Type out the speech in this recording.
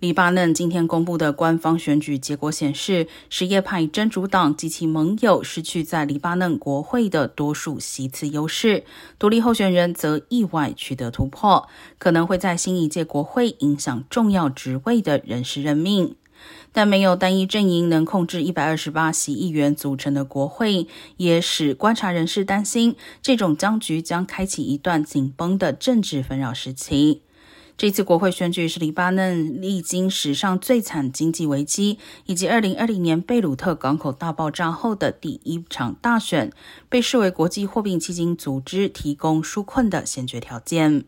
黎巴嫩今天公布的官方选举结果显示，什叶派真主党及其盟友失去在黎巴嫩国会的多数席次优势，独立候选人则意外取得突破，可能会在新一届国会影响重要职位的人事任命。但没有单一阵营能控制一百二十八席议员组成的国会，也使观察人士担心，这种僵局将开启一段紧绷的政治纷扰时期。这次国会选举是黎巴嫩历经史上最惨经济危机，以及二零二零年贝鲁特港口大爆炸后的第一场大选，被视为国际货币基金组织提供纾困的先决条件。